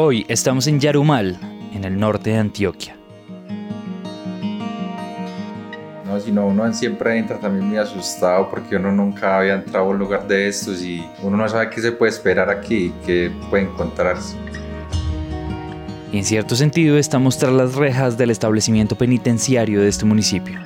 Hoy estamos en Yarumal, en el norte de Antioquia. No, sino uno siempre entra también muy asustado porque uno nunca había entrado a un lugar de estos y uno no sabe qué se puede esperar aquí, qué puede encontrarse. Y en cierto sentido estamos tras las rejas del establecimiento penitenciario de este municipio.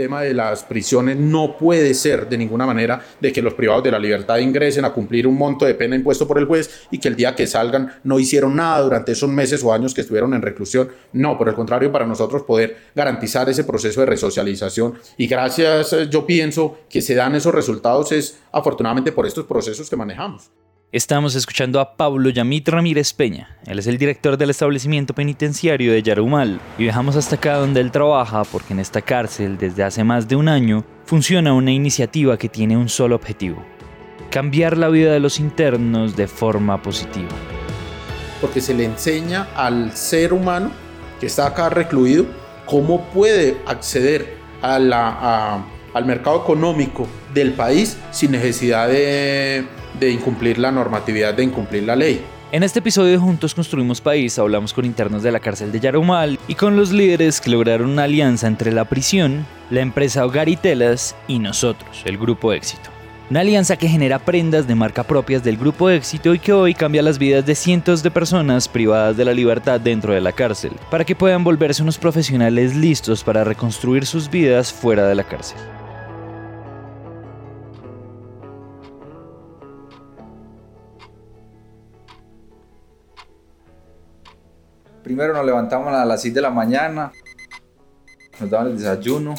Tema de las prisiones no puede ser de ninguna manera de que los privados de la libertad ingresen a cumplir un monto de pena impuesto por el juez y que el día que salgan no hicieron nada durante esos meses o años que estuvieron en reclusión. No, por el contrario, para nosotros poder garantizar ese proceso de resocialización. Y gracias, eh, yo pienso que se dan esos resultados es afortunadamente por estos procesos que manejamos. Estamos escuchando a Pablo Yamit Ramírez Peña. Él es el director del establecimiento penitenciario de Yarumal y viajamos hasta acá donde él trabaja porque en esta cárcel desde hace más de un año funciona una iniciativa que tiene un solo objetivo. Cambiar la vida de los internos de forma positiva. Porque se le enseña al ser humano que está acá recluido cómo puede acceder al mercado económico del país sin necesidad de de incumplir la normatividad, de incumplir la ley. En este episodio Juntos Construimos País hablamos con internos de la cárcel de Yarumal y con los líderes que lograron una alianza entre la prisión, la empresa Hogar y Telas y nosotros, el Grupo Éxito. Una alianza que genera prendas de marca propias del Grupo Éxito y que hoy cambia las vidas de cientos de personas privadas de la libertad dentro de la cárcel, para que puedan volverse unos profesionales listos para reconstruir sus vidas fuera de la cárcel. Primero nos levantamos a las 6 de la mañana, nos daban el desayuno,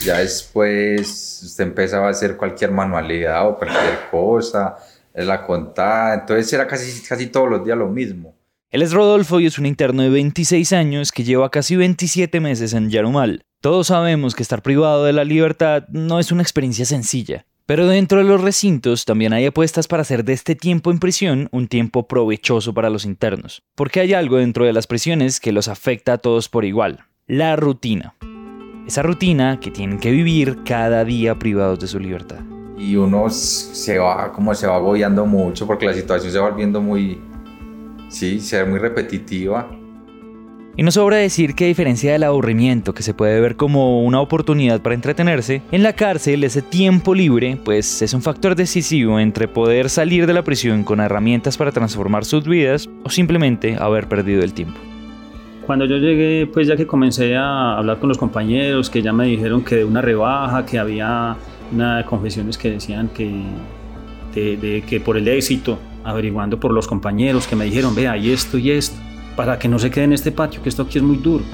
ya después usted empezaba a hacer cualquier manualidad o cualquier cosa, la contada, entonces era casi, casi todos los días lo mismo. Él es Rodolfo y es un interno de 26 años que lleva casi 27 meses en Yarumal. Todos sabemos que estar privado de la libertad no es una experiencia sencilla. Pero dentro de los recintos también hay apuestas para hacer de este tiempo en prisión un tiempo provechoso para los internos, porque hay algo dentro de las prisiones que los afecta a todos por igual, la rutina. Esa rutina que tienen que vivir cada día privados de su libertad. Y uno se va, como se va agobiando mucho porque la situación se va volviendo muy, sí, se ve muy repetitiva y no sobra decir que a diferencia del aburrimiento que se puede ver como una oportunidad para entretenerse, en la cárcel ese tiempo libre pues es un factor decisivo entre poder salir de la prisión con herramientas para transformar sus vidas o simplemente haber perdido el tiempo. Cuando yo llegué, pues ya que comencé a hablar con los compañeros, que ya me dijeron que de una rebaja, que había una confesiones que decían que, que por el éxito, averiguando por los compañeros que me dijeron, vea, y esto y esto para que no se quede en este patio, que esto aquí es muy duro.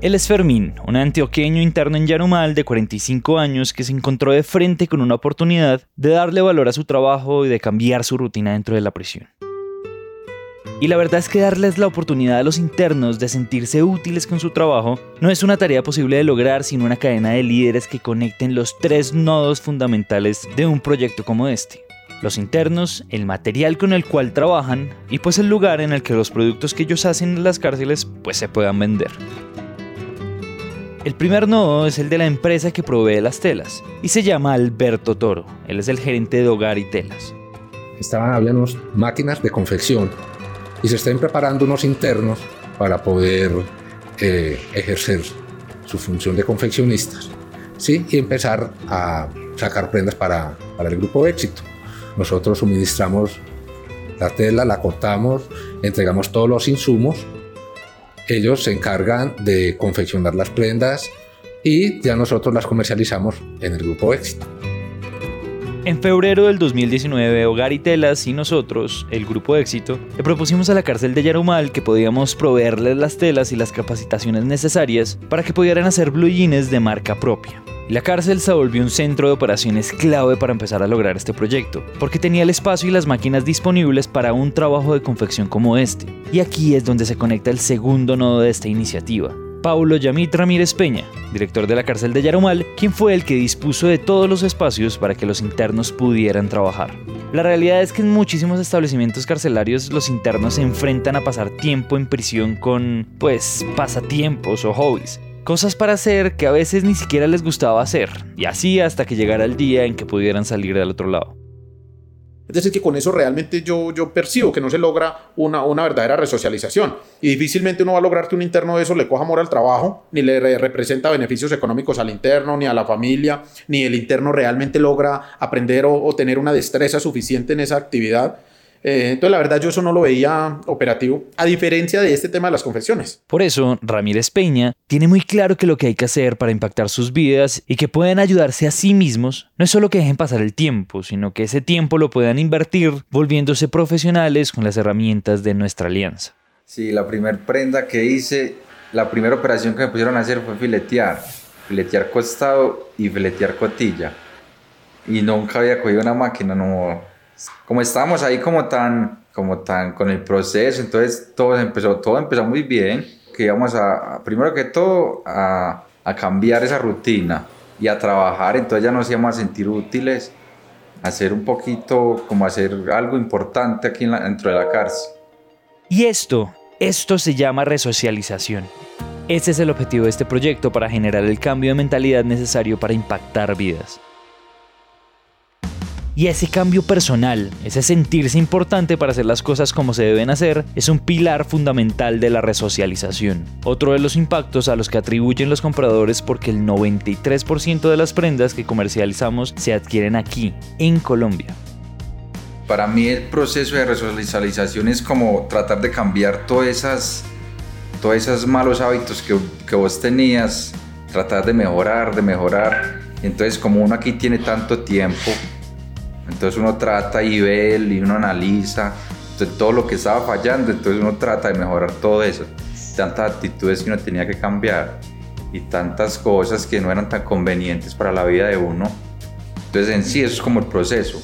Él es Fermín, un antioqueño interno en Yarumal de 45 años que se encontró de frente con una oportunidad de darle valor a su trabajo y de cambiar su rutina dentro de la prisión. Y la verdad es que darles la oportunidad a los internos de sentirse útiles con su trabajo no es una tarea posible de lograr sin una cadena de líderes que conecten los tres nodos fundamentales de un proyecto como este los internos, el material con el cual trabajan y pues el lugar en el que los productos que ellos hacen en las cárceles pues se puedan vender. El primer nodo es el de la empresa que provee las telas y se llama Alberto Toro. Él es el gerente de hogar y telas. Estaban habiendo máquinas de confección y se están preparando unos internos para poder eh, ejercer su función de confeccionistas ¿sí? y empezar a sacar prendas para, para el grupo éxito. Nosotros suministramos la tela, la cortamos, entregamos todos los insumos. Ellos se encargan de confeccionar las prendas y ya nosotros las comercializamos en el grupo Éxito. En febrero del 2019, Hogar y Telas y nosotros, el grupo Éxito, le propusimos a la cárcel de Yarumal que podíamos proveerles las telas y las capacitaciones necesarias para que pudieran hacer blue jeans de marca propia. La cárcel se volvió un centro de operaciones clave para empezar a lograr este proyecto, porque tenía el espacio y las máquinas disponibles para un trabajo de confección como este. Y aquí es donde se conecta el segundo nodo de esta iniciativa. Paulo Yamit Ramírez Peña, director de la cárcel de Yarumal, quien fue el que dispuso de todos los espacios para que los internos pudieran trabajar. La realidad es que en muchísimos establecimientos carcelarios los internos se enfrentan a pasar tiempo en prisión con, pues, pasatiempos o hobbies, Cosas para hacer que a veces ni siquiera les gustaba hacer, y así hasta que llegara el día en que pudieran salir del otro lado. Es decir, que con eso realmente yo, yo percibo que no se logra una, una verdadera resocialización. Y difícilmente uno va a lograr que un interno de eso le coja amor al trabajo, ni le re- representa beneficios económicos al interno, ni a la familia, ni el interno realmente logra aprender o tener una destreza suficiente en esa actividad. Eh, entonces, la verdad, yo eso no lo veía operativo, a diferencia de este tema de las confesiones. Por eso, Ramírez Peña tiene muy claro que lo que hay que hacer para impactar sus vidas y que puedan ayudarse a sí mismos no es solo que dejen pasar el tiempo, sino que ese tiempo lo puedan invertir volviéndose profesionales con las herramientas de nuestra alianza. Sí, la primera prenda que hice, la primera operación que me pusieron a hacer fue filetear. Filetear costado y filetear cotilla. Y nunca había cogido una máquina, no. Como estábamos ahí como tan, como tan con el proceso, entonces todo empezó, todo empezó muy bien. Que íbamos a, primero que todo, a, cambiar esa rutina y a trabajar, entonces ya nos íbamos a sentir útiles, hacer un poquito, como hacer algo importante aquí en la- dentro de la cárcel. Y esto, esto se llama resocialización. Ese es el objetivo de este proyecto para generar el cambio de mentalidad necesario para impactar vidas. Y ese cambio personal, ese sentirse importante para hacer las cosas como se deben hacer, es un pilar fundamental de la resocialización. Otro de los impactos a los que atribuyen los compradores porque el 93% de las prendas que comercializamos se adquieren aquí, en Colombia. Para mí el proceso de resocialización es como tratar de cambiar todas esas, todos esos malos hábitos que, que vos tenías, tratar de mejorar, de mejorar. Entonces como uno aquí tiene tanto tiempo, entonces uno trata y ve y uno analiza entonces, todo lo que estaba fallando, entonces uno trata de mejorar todo eso. Tantas actitudes que uno tenía que cambiar y tantas cosas que no eran tan convenientes para la vida de uno. Entonces en sí eso es como el proceso.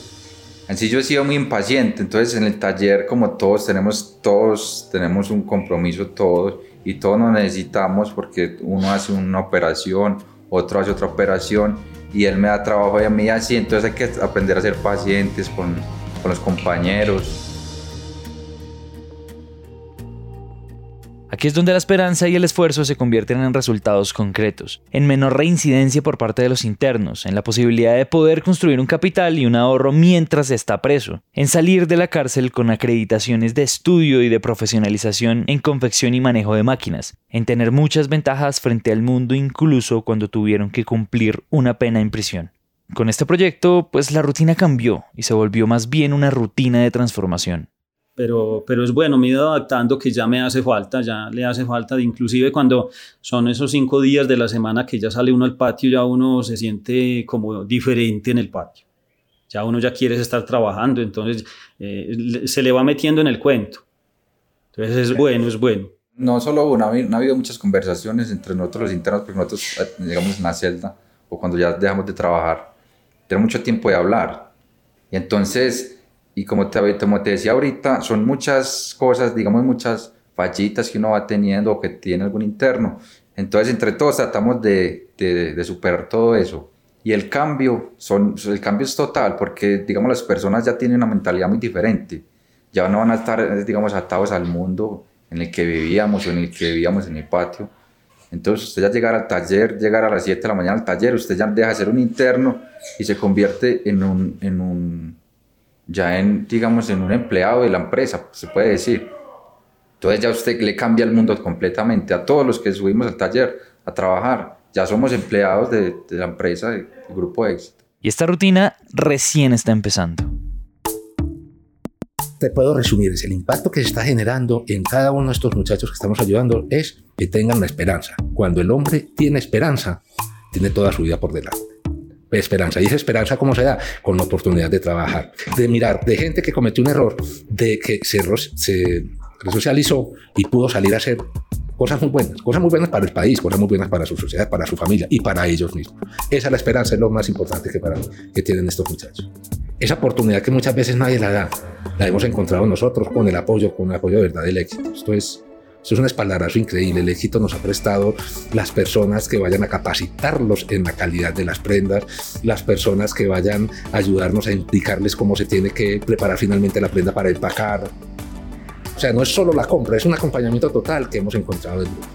En sí yo he sido muy impaciente, entonces en el taller como todos tenemos, todos tenemos un compromiso todos y todos nos necesitamos porque uno hace una operación, otro hace otra operación y él me da trabajo y a mí así, entonces hay que aprender a ser pacientes con, con los compañeros. Aquí es donde la esperanza y el esfuerzo se convierten en resultados concretos, en menor reincidencia por parte de los internos, en la posibilidad de poder construir un capital y un ahorro mientras está preso, en salir de la cárcel con acreditaciones de estudio y de profesionalización en confección y manejo de máquinas, en tener muchas ventajas frente al mundo incluso cuando tuvieron que cumplir una pena en prisión. Con este proyecto, pues la rutina cambió y se volvió más bien una rutina de transformación pero, pero es bueno, me he ido adaptando que ya me hace falta, ya le hace falta, de, inclusive cuando son esos cinco días de la semana que ya sale uno al patio, ya uno se siente como diferente en el patio. Ya uno ya quiere estar trabajando, entonces eh, se le va metiendo en el cuento. Entonces es bueno, es bueno. No solo una, han habido muchas conversaciones entre nosotros los internos, porque nosotros, digamos, en la celda, o cuando ya dejamos de trabajar, tenemos mucho tiempo de hablar. Y entonces y como te, como te decía ahorita, son muchas cosas, digamos, muchas fallitas que uno va teniendo o que tiene algún interno. Entonces, entre todos tratamos de, de, de superar todo eso. Y el cambio, son, el cambio es total, porque, digamos, las personas ya tienen una mentalidad muy diferente. Ya no van a estar, digamos, atados al mundo en el que vivíamos o en el que vivíamos en el patio. Entonces, usted ya llegar al taller, llegar a las 7 de la mañana al taller, usted ya deja de ser un interno y se convierte en un, en un ya en, digamos, en un empleado de la empresa, se puede decir. Entonces ya usted le cambia el mundo completamente. A todos los que subimos al taller a trabajar, ya somos empleados de, de la empresa, del grupo éxito. Y esta rutina recién está empezando. Te puedo resumir, es el impacto que se está generando en cada uno de estos muchachos que estamos ayudando es que tengan la esperanza. Cuando el hombre tiene esperanza, tiene toda su vida por delante esperanza. ¿Y esa esperanza cómo se da? Con la oportunidad de trabajar, de mirar, de gente que cometió un error, de que se, se resocializó y pudo salir a hacer cosas muy buenas, cosas muy buenas para el país, cosas muy buenas para su sociedad, para su familia y para ellos mismos. Esa es la esperanza, es lo más importante que, para, que tienen estos muchachos. Esa oportunidad que muchas veces nadie la da, la hemos encontrado nosotros con el apoyo, con el apoyo de verdad del éxito. Esto es eso es un espaldarazo increíble. El éxito nos ha prestado las personas que vayan a capacitarlos en la calidad de las prendas, las personas que vayan a ayudarnos a indicarles cómo se tiene que preparar finalmente la prenda para empacar. O sea, no es solo la compra, es un acompañamiento total que hemos encontrado del grupo.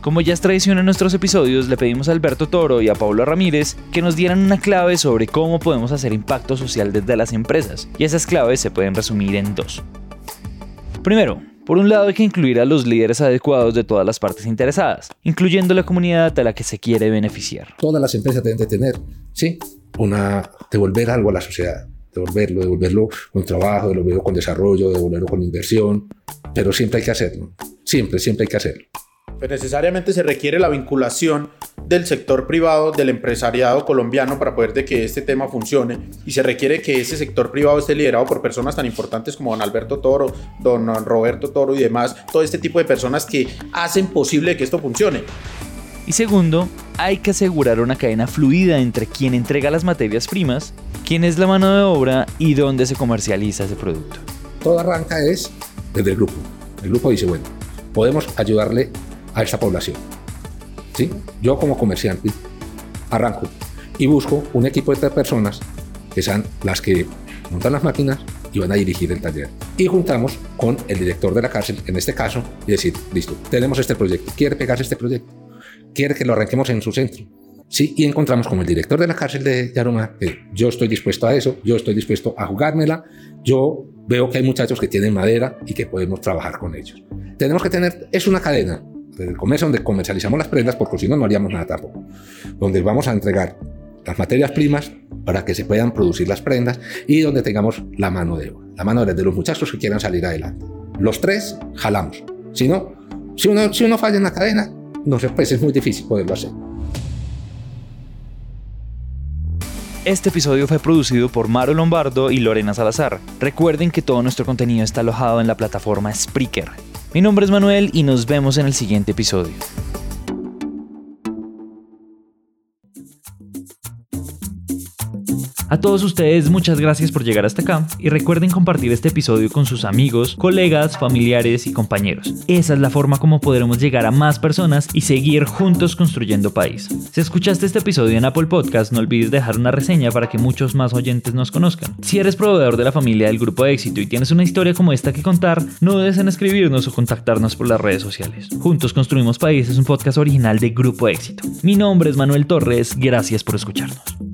Como ya es tradición en nuestros episodios, le pedimos a Alberto Toro y a Pablo Ramírez que nos dieran una clave sobre cómo podemos hacer impacto social desde las empresas, y esas claves se pueden resumir en dos. Primero, por un lado hay que incluir a los líderes adecuados de todas las partes interesadas, incluyendo la comunidad a la que se quiere beneficiar. Todas las empresas deben de tener, sí, una, devolver algo a la sociedad, devolverlo, devolverlo con trabajo, devolverlo con desarrollo, devolverlo con inversión, pero siempre hay que hacerlo, siempre, siempre hay que hacerlo. Pues necesariamente se requiere la vinculación del sector privado, del empresariado colombiano para poder de que este tema funcione y se requiere que ese sector privado esté liderado por personas tan importantes como don Alberto Toro, don Roberto Toro y demás, todo este tipo de personas que hacen posible que esto funcione. Y segundo, hay que asegurar una cadena fluida entre quien entrega las materias primas, quién es la mano de obra y dónde se comercializa ese producto. Todo arranca es desde el grupo. El grupo dice, bueno, podemos ayudarle a esta población. ¿Sí? Yo como comerciante arranco y busco un equipo de personas que sean las que montan las máquinas y van a dirigir el taller. Y juntamos con el director de la cárcel, en este caso, y decir, listo, tenemos este proyecto, quiere pegarse este proyecto, quiere que lo arranquemos en su centro. Sí, y encontramos como el director de la cárcel de Yaruma yo estoy dispuesto a eso, yo estoy dispuesto a jugármela, yo veo que hay muchachos que tienen madera y que podemos trabajar con ellos. Tenemos que tener, es una cadena, del comercio donde comercializamos las prendas, porque si no, no haríamos nada tampoco. Donde vamos a entregar las materias primas para que se puedan producir las prendas y donde tengamos la mano de obra, la mano de los muchachos que quieran salir adelante. Los tres jalamos. Si no, si uno, si uno falla en la cadena, no pues es muy difícil poderlo hacer. Este episodio fue producido por Maro Lombardo y Lorena Salazar. Recuerden que todo nuestro contenido está alojado en la plataforma Spreaker. Mi nombre es Manuel y nos vemos en el siguiente episodio. A todos ustedes muchas gracias por llegar hasta acá y recuerden compartir este episodio con sus amigos, colegas, familiares y compañeros. Esa es la forma como podremos llegar a más personas y seguir juntos construyendo país. Si escuchaste este episodio en Apple Podcast, no olvides dejar una reseña para que muchos más oyentes nos conozcan. Si eres proveedor de la familia del grupo éxito y tienes una historia como esta que contar, no dudes en escribirnos o contactarnos por las redes sociales. Juntos construimos país es un podcast original de Grupo Éxito. Mi nombre es Manuel Torres, gracias por escucharnos.